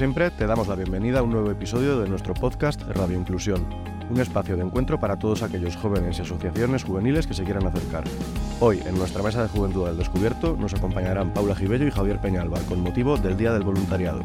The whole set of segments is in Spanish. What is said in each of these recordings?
Siempre, te damos la bienvenida a un nuevo episodio de nuestro podcast Radio Inclusión, un espacio de encuentro para todos aquellos jóvenes y asociaciones juveniles que se quieran acercar. Hoy, en nuestra mesa de Juventud al Descubierto, nos acompañarán Paula Gibello y Javier Peñalba con motivo del Día del Voluntariado.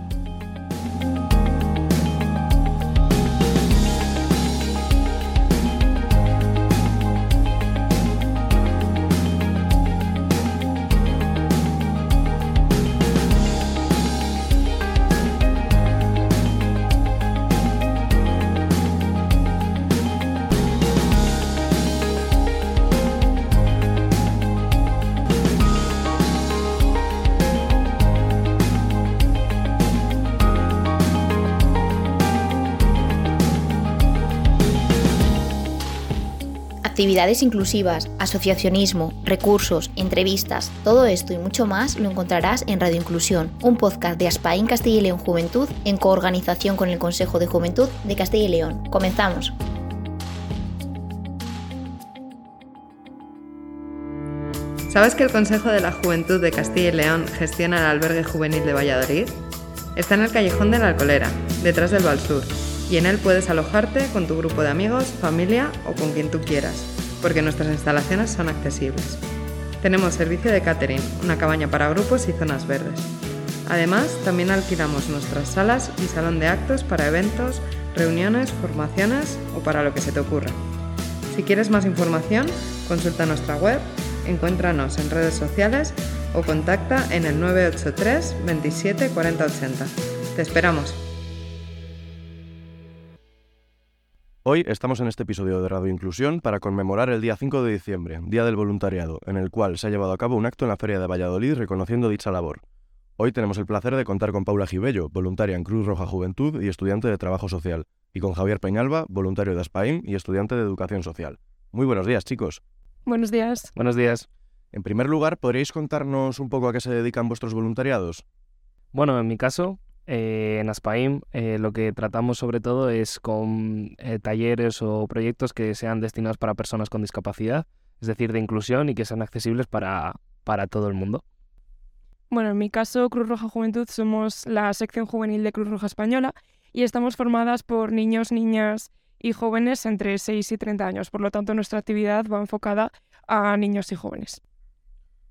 Actividades inclusivas, asociacionismo, recursos, entrevistas, todo esto y mucho más lo encontrarás en Radio Inclusión, un podcast de Aspain Castilla y León Juventud en coorganización con el Consejo de Juventud de Castilla y León. Comenzamos. ¿Sabes que el Consejo de la Juventud de Castilla y León gestiona el albergue juvenil de Valladolid? Está en el callejón de la Alcolera, detrás del Sur y en él puedes alojarte con tu grupo de amigos, familia o con quien tú quieras, porque nuestras instalaciones son accesibles. Tenemos servicio de catering, una cabaña para grupos y zonas verdes. Además, también alquilamos nuestras salas y salón de actos para eventos, reuniones, formaciones o para lo que se te ocurra. Si quieres más información, consulta nuestra web, encuéntranos en redes sociales o contacta en el 983 27 40 80. Te esperamos. Hoy estamos en este episodio de Radio Inclusión para conmemorar el día 5 de diciembre, Día del Voluntariado, en el cual se ha llevado a cabo un acto en la Feria de Valladolid reconociendo dicha labor. Hoy tenemos el placer de contar con Paula Gibello, voluntaria en Cruz Roja Juventud y estudiante de Trabajo Social, y con Javier Peñalba, voluntario de Aspaim y estudiante de Educación Social. Muy buenos días, chicos. Buenos días. Buenos días. En primer lugar, ¿podríais contarnos un poco a qué se dedican vuestros voluntariados? Bueno, en mi caso, eh, en Aspaim eh, lo que tratamos sobre todo es con eh, talleres o proyectos que sean destinados para personas con discapacidad, es decir, de inclusión y que sean accesibles para, para todo el mundo. Bueno, en mi caso, Cruz Roja Juventud somos la sección juvenil de Cruz Roja Española y estamos formadas por niños, niñas y jóvenes entre 6 y 30 años. Por lo tanto, nuestra actividad va enfocada a niños y jóvenes.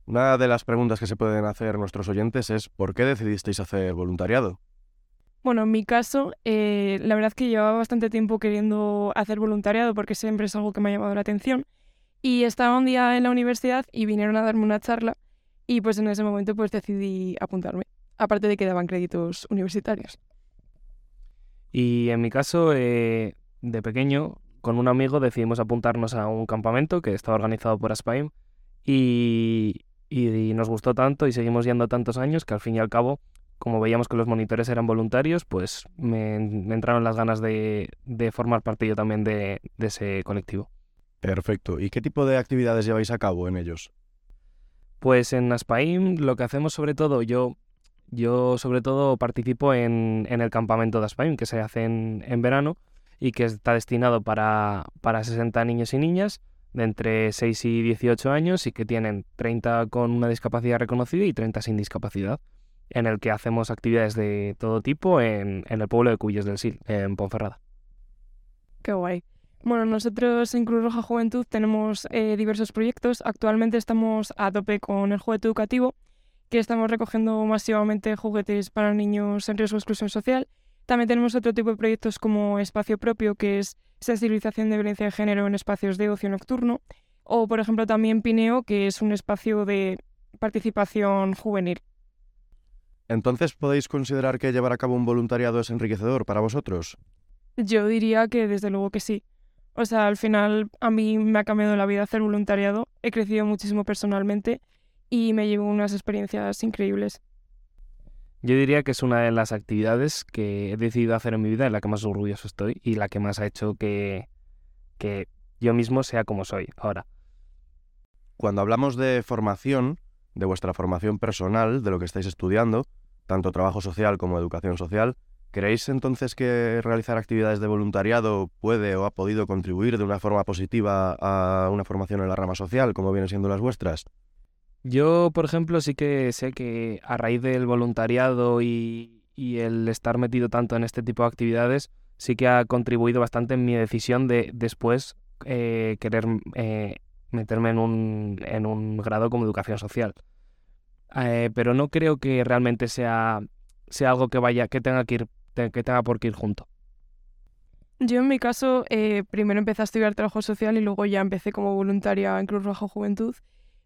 Una de las preguntas que se pueden hacer nuestros oyentes es ¿por qué decidisteis hacer voluntariado? Bueno, en mi caso, eh, la verdad es que llevaba bastante tiempo queriendo hacer voluntariado porque siempre es algo que me ha llamado la atención. Y estaba un día en la universidad y vinieron a darme una charla y pues en ese momento pues decidí apuntarme, aparte de que daban créditos universitarios. Y en mi caso, eh, de pequeño, con un amigo decidimos apuntarnos a un campamento que estaba organizado por Aspaim y, y, nos gustó tanto y seguimos yendo tantos años que al fin y al cabo, como veíamos que los monitores eran voluntarios, pues me, entraron las ganas de, formar parte yo también de, ese colectivo. Perfecto. ¿Y qué tipo de actividades lleváis a cabo en ellos? Pues en Aspaim lo que hacemos sobre todo, yo, yo sobre todo participo en, el campamento de Aspaim que se hace en, en verano y que está destinado para, para 60 niños y niñas de entre 6 y 18 años y que tienen 30 con una discapacidad reconocida y 30 sin discapacidad, en el que hacemos actividades de todo tipo en, el pueblo de Cuyes del Sil, en Ponferrada. Qué guay. Bueno, nosotros en Cruz Roja Juventud tenemos eh, diversos proyectos. Actualmente estamos a tope con el juguete educativo, que estamos recogiendo masivamente juguetes para niños en riesgo de exclusión social. También tenemos otro tipo de proyectos como Espacio Propio, que es sensibilización de violencia de género en espacios de ocio nocturno, o por ejemplo también Pineo, que es un espacio de participación juvenil. Entonces, ¿podéis considerar que llevar a cabo un voluntariado es enriquecedor para vosotros? Yo diría que desde luego que sí. O sea, al final a mí me ha cambiado la vida hacer voluntariado, he crecido muchísimo personalmente y me llevo unas experiencias increíbles. Yo diría que es una de las actividades que he decidido hacer en mi vida en la que más orgulloso estoy y la que más ha hecho que, que yo mismo sea como soy ahora. Cuando hablamos de formación, de vuestra formación personal, de lo que estáis estudiando, tanto trabajo social como educación social, ¿creéis entonces que realizar actividades de voluntariado puede o ha podido contribuir de una forma positiva a una formación en la rama social, como vienen siendo las vuestras? Yo, por ejemplo, sí que sé que a raíz del voluntariado y, el estar metido tanto en este tipo de actividades sí que ha contribuido bastante en mi decisión de después eh, querer eh, meterme en un, en un grado como educación social. Eh, pero no creo que realmente sea, sea algo que vaya, que tenga que ir, que tenga por qué ir junto. Yo en mi caso primero empecé a estudiar trabajo social y luego ya empecé como voluntaria en Cruz Roja Juventud.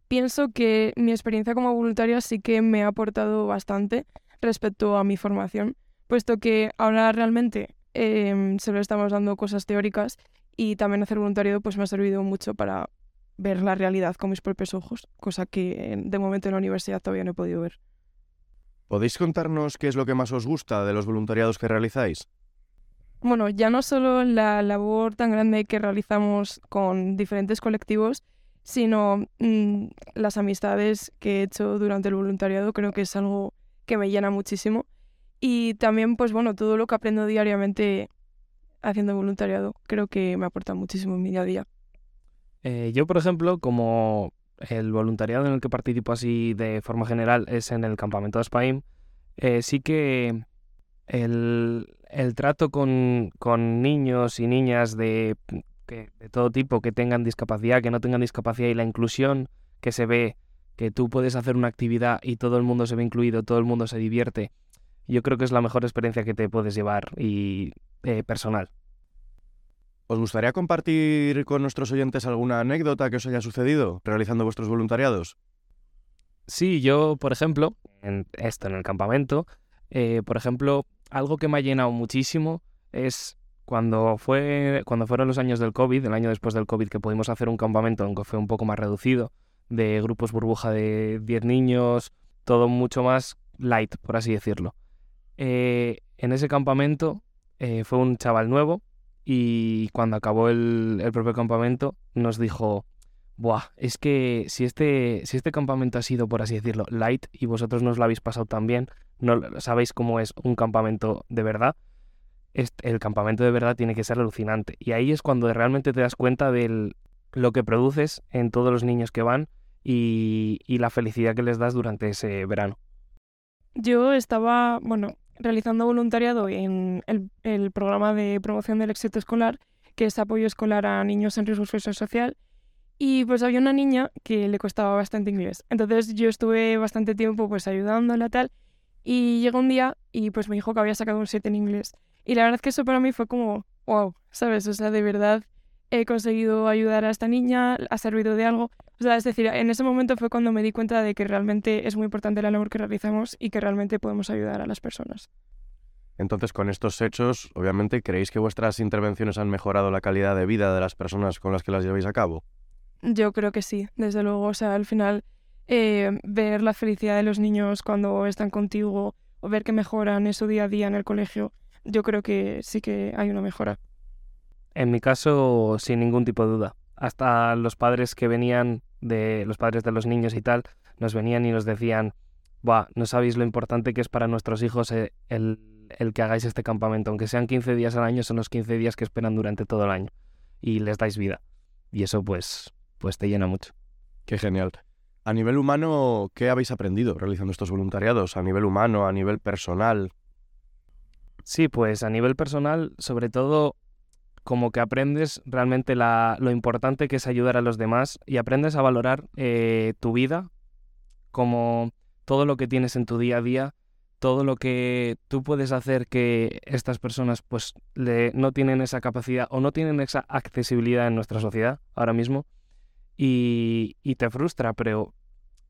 Pienso que mi experiencia como voluntaria sí que me ha aportado bastante respecto a mi formación, puesto que ahora realmente eh, solo estamos dando cosas teóricas y también hacer voluntariado pues me ha servido mucho para ver la realidad con mis propios ojos, cosa que de momento en la universidad todavía no he podido ver. ¿Podéis contarnos qué es lo que más os gusta de los voluntariados que realizáis? Bueno, ya no solo la labor tan grande que realizamos con diferentes colectivos, sino mm, las amistades que he hecho durante el voluntariado, creo que es algo que me llena muchísimo. Y también, pues bueno, todo lo que aprendo diariamente haciendo voluntariado, creo que me aporta muchísimo en mi día a día. Eh, yo, por ejemplo, como el voluntariado en el que participo así de forma general es en el campamento de Spain, eh, sí que el, trato con, con, niños y niñas de, de todo tipo que tengan discapacidad, que no tengan discapacidad y la inclusión que se ve que tú puedes hacer una actividad y todo el mundo se ve incluido, todo el mundo se divierte, yo creo que es la mejor experiencia que te puedes llevar y eh, personal. ¿Os gustaría compartir con nuestros oyentes alguna anécdota que os haya sucedido realizando vuestros voluntariados? Sí, yo, por ejemplo, en esto, en el campamento, eh, por ejemplo, algo que me ha llenado muchísimo es cuando, fue, cuando fueron los años del COVID, el año después del COVID, que pudimos hacer un campamento, aunque fue un poco más reducido, de grupos burbuja de 10 niños, todo mucho más light, por así decirlo. Eh, en ese campamento eh, fue un chaval nuevo y cuando acabó el, propio campamento nos dijo, Buah, es que si este, si este campamento ha sido, por así decirlo, light y vosotros no os lo habéis pasado tan bien, no sabéis cómo es un campamento de verdad, el campamento de verdad tiene que ser alucinante. Y ahí es cuando realmente te das cuenta de lo que produces en todos los niños que van y, la felicidad que les das durante ese verano. Yo estaba, bueno, realizando voluntariado en el, programa de promoción del éxito escolar, que es apoyo escolar a niños en riesgo social, y pues había una niña que le costaba bastante inglés. Entonces yo estuve bastante tiempo pues ayudándola tal, y llegó un día y pues me dijo que había sacado un 7 en inglés. Y la verdad es que eso para mí fue como, wow, ¿sabes? O sea, de verdad he conseguido ayudar a esta niña, ha servido de algo. O sea, es decir, en ese momento fue cuando me di cuenta de que realmente es muy importante la labor que realizamos y que realmente podemos ayudar a las personas. Entonces, con estos hechos, obviamente, ¿creéis que vuestras intervenciones han mejorado la calidad de vida de las personas con las que las lleváis a cabo? Yo creo que sí, desde luego. O sea, al final, eh, ver la felicidad de los niños cuando están contigo o ver que mejoran en su día a día en el colegio, yo creo que sí que hay una mejora. En mi caso, sin ningún tipo de duda. Hasta los padres que venían de los padres de los niños y tal, nos venían y nos decían, Buah, no sabéis lo importante que es para nuestros hijos eh, el, el, que hagáis este campamento. Aunque sean 15 días al año, son los 15 días que esperan durante todo el año. Y les dais vida. Y eso pues, pues te llena mucho. Qué genial. A nivel humano, ¿qué habéis aprendido realizando estos voluntariados? A nivel humano, a nivel personal. Sí, pues a nivel personal, sobre todo como que aprendes realmente lo importante que es ayudar a los demás y aprendes a valorar eh, tu vida como todo lo que tienes en tu día a día, todo lo que tú puedes hacer que estas personas pues no tienen esa capacidad o no tienen esa accesibilidad en nuestra sociedad ahora mismo y, te frustra, pero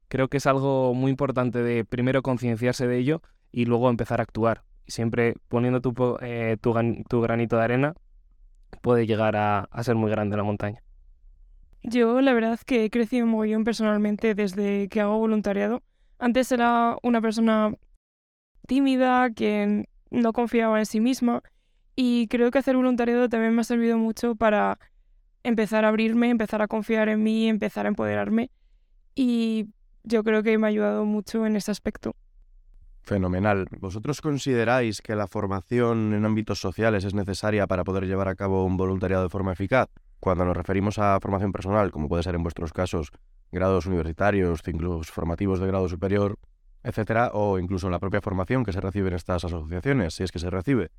creo que es algo muy importante de primero concienciarse de ello y luego empezar a actuar. Siempre poniendo tu, eh, tu granito de arena puede llegar a, ser muy grande la montaña. Yo la verdad que he crecido muy bien personalmente desde que hago voluntariado. Antes era una persona tímida, que no confiaba en sí misma y creo que hacer voluntariado también me ha servido mucho para empezar a abrirme, empezar a confiar en mí, empezar a empoderarme y yo creo que me ha ayudado mucho en ese aspecto. Fenomenal. ¿Vosotros consideráis que la formación en ámbitos sociales es necesaria para poder llevar a cabo un voluntariado de forma eficaz? Cuando nos referimos a formación personal, como puede ser en vuestros casos grados universitarios, ciclos formativos de grado superior, etcétera, o incluso la propia formación que se recibe en estas asociaciones, si es que se recibe.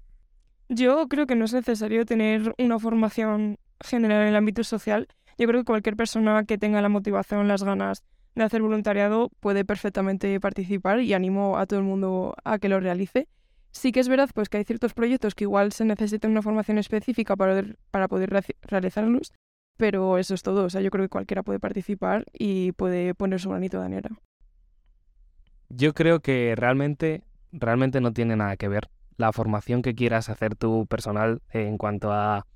Yo creo que no es necesario tener una formación general en el ámbito social. Yo creo que cualquier persona que tenga la motivación, las ganas de hacer voluntariado puede perfectamente participar y animo a todo el mundo a que lo realice. Sí que es verdad pues que hay ciertos proyectos que igual se necesita una formación específica para, para poder realizarlos, pero eso es todo. O sea, yo creo que cualquiera puede participar y puede poner su granito de arena. Yo creo que realmente, realmente no tiene nada que ver la formación que quieras hacer tu personal en cuanto a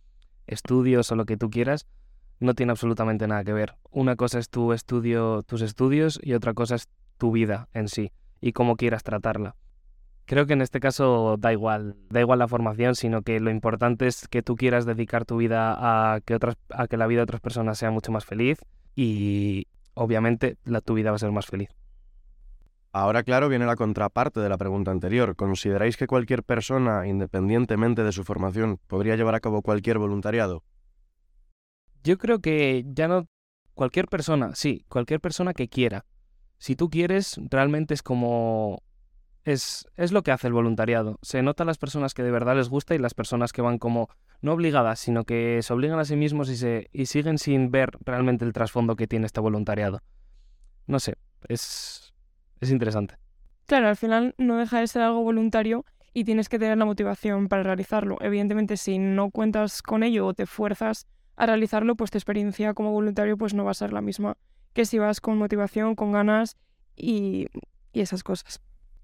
estudios o lo que tú quieras, no tiene absolutamente nada que ver. Una cosa es tu estudio, tus estudios y otra cosa es tu vida en sí y cómo quieras tratarla. Creo que en este caso da igual, da igual la formación, sino que lo importante es que tú quieras dedicar tu vida a que a que la vida de otras personas sea mucho más feliz y obviamente la, tu vida va a ser más feliz. Ahora, claro, viene la contraparte de la pregunta anterior. ¿Consideráis que cualquier persona, independientemente de su formación, podría llevar a cabo cualquier voluntariado? Yo creo que ya no... Cualquier persona, sí, cualquier persona que quiera. Si tú quieres, realmente es como... Es, es lo que hace el voluntariado. Se nota las personas que de verdad les gusta y las personas que van como no obligadas, sino que se obligan a sí mismos y, se, y siguen sin ver realmente el trasfondo que tiene este voluntariado. No sé, es, es interesante. Claro, al final no deja de ser algo voluntario y tienes que tener la motivación para realizarlo. Evidentemente, si no cuentas con ello o te fuerzas a realizarlo, pues tu experiencia como voluntario pues no va a ser la misma que si vas con motivación, con ganas y, y esas cosas.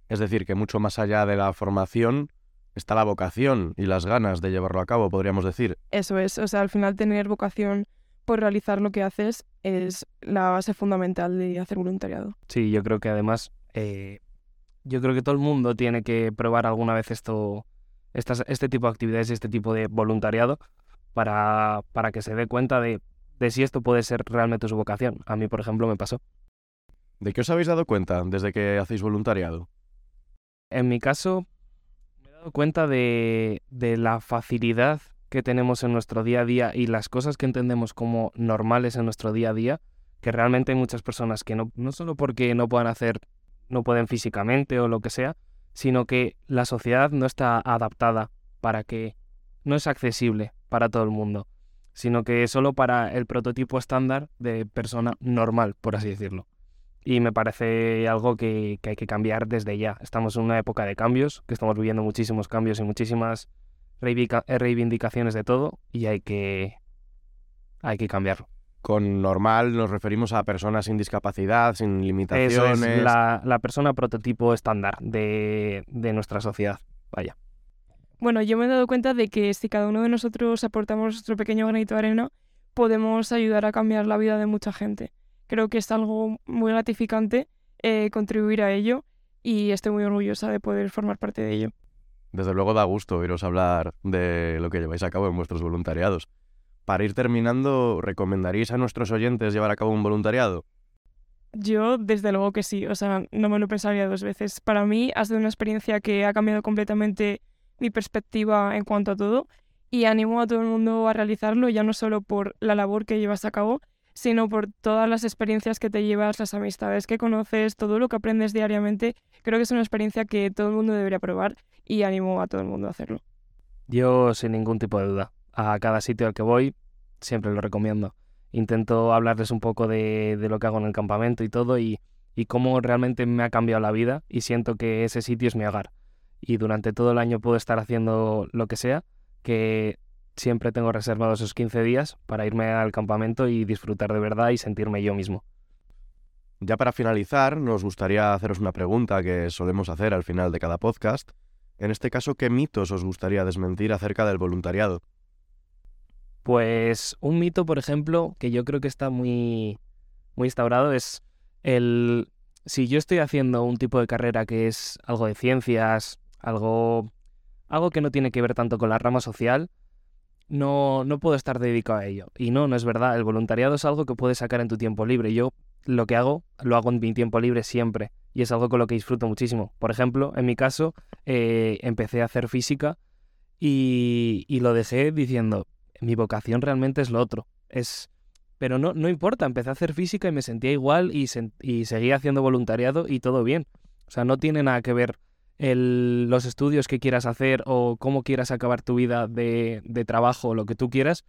Es decir, que mucho más allá de la formación está la vocación y las ganas de llevarlo a cabo, podríamos decir. Eso es, o sea, al final tener vocación por realizar lo que haces es la base fundamental de hacer voluntariado. Sí, yo creo que además, eh, yo creo que todo el mundo tiene que probar alguna vez esto, estas, este tipo de actividades, este tipo de voluntariado, para, para que se dé cuenta de, de si esto puede ser realmente su vocación. A mí, por ejemplo, me pasó. ¿De qué os habéis dado cuenta desde que hacéis voluntariado? En mi caso, me he dado cuenta de, de la facilidad que tenemos en nuestro día a día y las cosas que entendemos como normales en nuestro día a día, que realmente hay muchas personas que no, no solo porque no puedan hacer, no pueden físicamente o lo que sea, sino que la sociedad no está adaptada para que no es accesible para todo el mundo, sino que es solo para el prototipo estándar de persona normal, por así decirlo. Y me parece algo que, que hay que cambiar desde ya. Estamos en una época de cambios, que estamos viviendo muchísimos cambios y muchísimas eh, reivindicaciones de todo y hay que, hay que cambiarlo. Con normal nos referimos a personas sin discapacidad, sin limitaciones. es la, la persona prototipo estándar de, de nuestra sociedad. Vaya. Bueno, yo me he dado cuenta de que si cada uno de nosotros aportamos nuestro pequeño granito de arena, podemos ayudar a cambiar la vida de mucha gente. Creo que es algo muy gratificante eh, contribuir a ello y estoy muy orgullosa de poder formar parte de ello. Desde luego da gusto oíros hablar de lo que lleváis a cabo en vuestros voluntariados. Para ir terminando, ¿recomendaríais a nuestros oyentes llevar a cabo un voluntariado? Yo, desde luego que sí, o sea, no me lo pensaría dos veces. Para mí ha sido una experiencia que ha cambiado completamente mi perspectiva en cuanto a todo y animo a todo el mundo a realizarlo, ya no solo por la labor que llevas a cabo, sino por todas las experiencias que te llevas, las amistades que conoces, todo lo que aprendes diariamente. Creo que es una experiencia que todo el mundo debería probar y animo a todo el mundo a hacerlo. Yo sin ningún tipo de duda. A cada sitio al que voy siempre lo recomiendo. Intento hablarles un poco de, lo que hago en el campamento y todo y, y cómo realmente me ha cambiado la vida y siento que ese sitio es mi hogar. Y durante todo el año puedo estar haciendo lo que sea, que siempre tengo reservados esos 15 días para irme al campamento y disfrutar de verdad y sentirme yo mismo. Ya para finalizar, nos gustaría haceros una pregunta que solemos hacer al final de cada podcast, en este caso, ¿qué mitos os gustaría desmentir acerca del voluntariado? Pues un mito, por ejemplo, que yo creo que está muy, muy instaurado es el... Si yo estoy haciendo un tipo de carrera que es algo de ciencias, algo, algo que no tiene que ver tanto con la rama social, no, no puedo estar dedicado a ello. Y no, no es verdad. El voluntariado es algo que puedes sacar en tu tiempo libre. Yo lo que hago, lo hago en mi tiempo libre siempre y es algo con lo que disfruto muchísimo. Por ejemplo, en mi caso, eh, empecé a hacer física y, lo dejé diciendo, mi vocación realmente es lo otro. Es, pero no, no importa, empecé a hacer física y me sentía igual y, y seguía haciendo voluntariado y todo bien. O sea, no tiene nada que ver el, los estudios que quieras hacer o cómo quieras acabar tu vida de, trabajo o lo que tú quieras,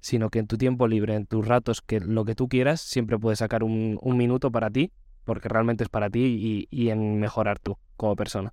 sino que en tu tiempo libre, en tus ratos, que lo que tú quieras, siempre puedes sacar un, un minuto para ti, porque realmente es para ti y, y en mejorar tú como persona.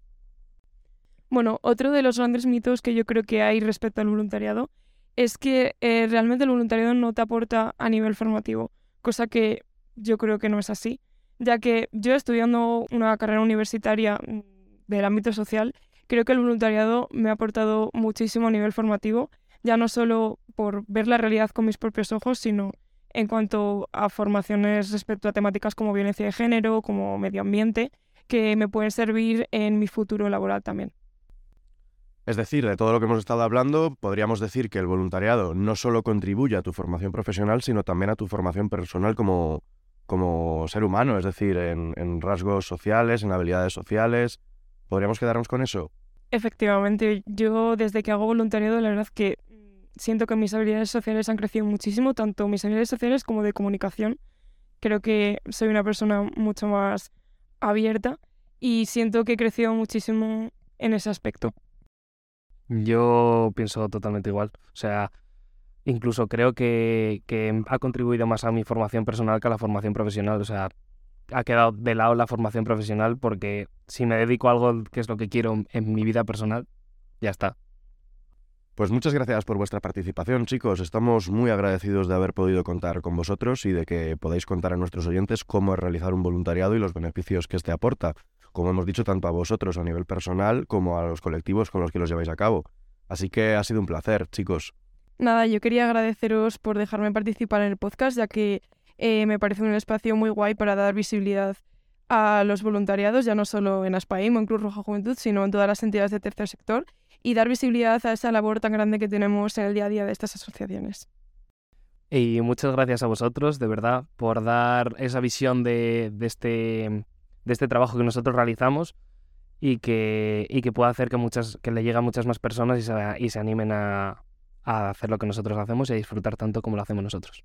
Bueno, otro de los grandes mitos que yo creo que hay respecto al voluntariado es que eh, realmente el voluntariado no te aporta a nivel formativo, cosa que yo creo que no es así, ya que yo estudiando una carrera universitaria mm, del ámbito social, creo que el voluntariado me ha aportado muchísimo a nivel formativo, ya no solo por ver la realidad con mis propios ojos, sino en cuanto a formaciones respecto a temáticas como violencia de género, como medio ambiente, que me pueden servir en mi futuro laboral también. Es decir, de todo lo que hemos estado hablando, podríamos decir que el voluntariado no solo contribuye a tu formación profesional, sino también a tu formación personal como, como ser humano, es decir, en, en rasgos sociales, en habilidades sociales. ¿Podríamos quedarnos con eso? Efectivamente, yo desde que hago voluntariado, la verdad que siento que mis habilidades sociales han crecido muchísimo, tanto mis habilidades sociales como de comunicación. Creo que soy una persona mucho más abierta y siento que he crecido muchísimo en ese aspecto. Yo pienso totalmente igual. O sea, incluso creo que, que ha contribuido más a mi formación personal que a la formación profesional. O sea, ha quedado de lado la formación profesional porque si me dedico a algo que es lo que quiero en mi vida personal, ya está. Pues muchas gracias por vuestra participación, chicos. Estamos muy agradecidos de haber podido contar con vosotros y de que podáis contar a nuestros oyentes cómo es realizar un voluntariado y los beneficios que éste aporta, como hemos dicho tanto a vosotros a nivel personal como a los colectivos con los que los lleváis a cabo. Así que ha sido un placer, chicos. Nada, yo quería agradeceros por dejarme participar en el podcast, ya que eh, me parece un espacio muy guay para dar visibilidad a los voluntariados, ya no solo en ASPAIM o en Cruz Roja Juventud, sino en todas las entidades de tercer sector y dar visibilidad a esa labor tan grande que tenemos en el día a día de estas asociaciones. Y muchas gracias a vosotros, de verdad, por dar esa visión de, este, de este trabajo que nosotros realizamos y que, y que pueda hacer que, muchas, que le llegue a muchas más personas y se, y se animen a, a hacer lo que nosotros hacemos y a disfrutar tanto como lo hacemos nosotros.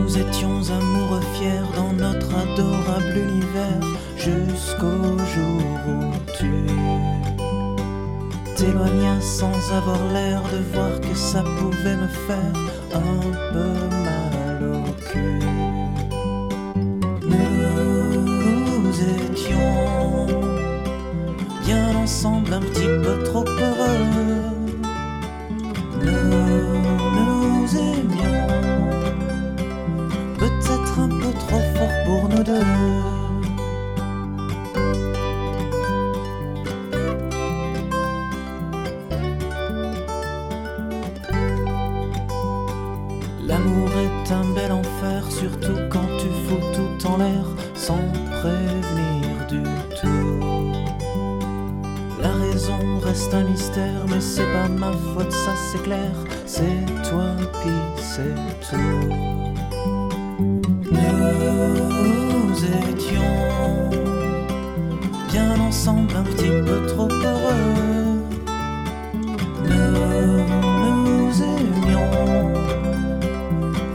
Nous étions amoureux fiers dans notre adorable univers jusqu'au jour où tu t'éloignas sans avoir l'air de voir que ça pouvait me faire un peu mal au cul. Nous étions bien ensemble, un petit peu trop heureux. L'amour est un bel enfer, surtout quand tu fous tout en l'air sans prévenir du tout. La raison reste un mystère, mais c'est pas ma faute, ça c'est clair. C'est toi qui c'est tout. Étions bien ensemble, un petit peu trop heureux. Nous nous aimions,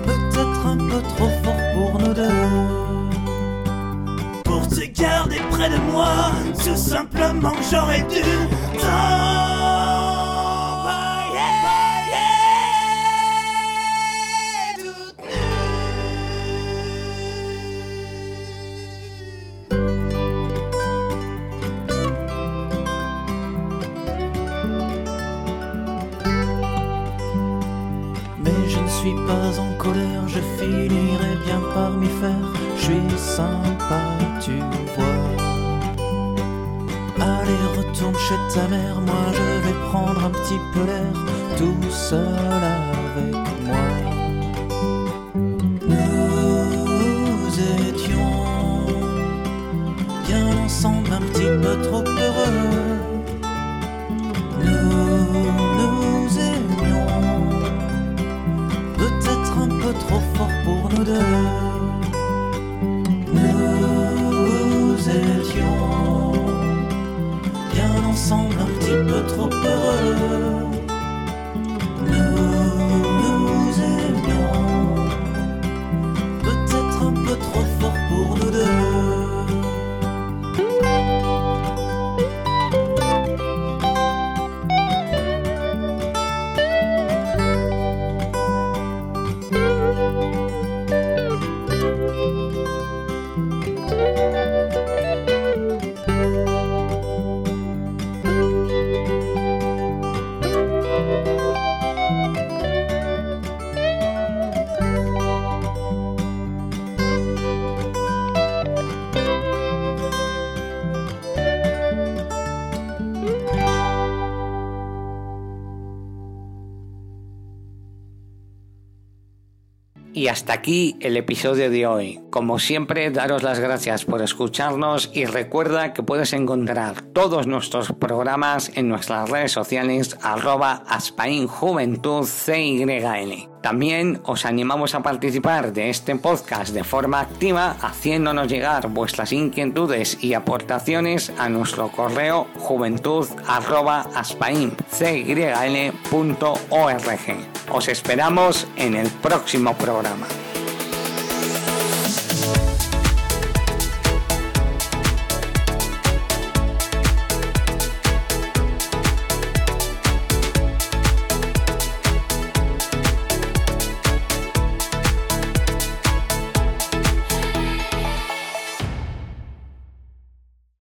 peut-être un peu trop fort pour nous deux. Pour te garder près de moi, tout simplement j'aurais dû suis pas en colère, je finirai bien par m'y faire. Je suis sympa, tu vois. Allez, retourne chez ta mère, moi je vais prendre un petit peu l'air, tout seul avec moi. Nous étions bien ensemble, un petit peu trop hasta aquí el episodio de hoy. Como siempre, daros las gracias por escucharnos y recuerda que puedes encontrar todos nuestros programas en nuestras redes sociales arroba. También os animamos a participar de este podcast de forma activa haciéndonos llegar vuestras inquietudes y aportaciones a nuestro correo juventud arroba aspaincyl.org. Os esperamos en el próximo programa.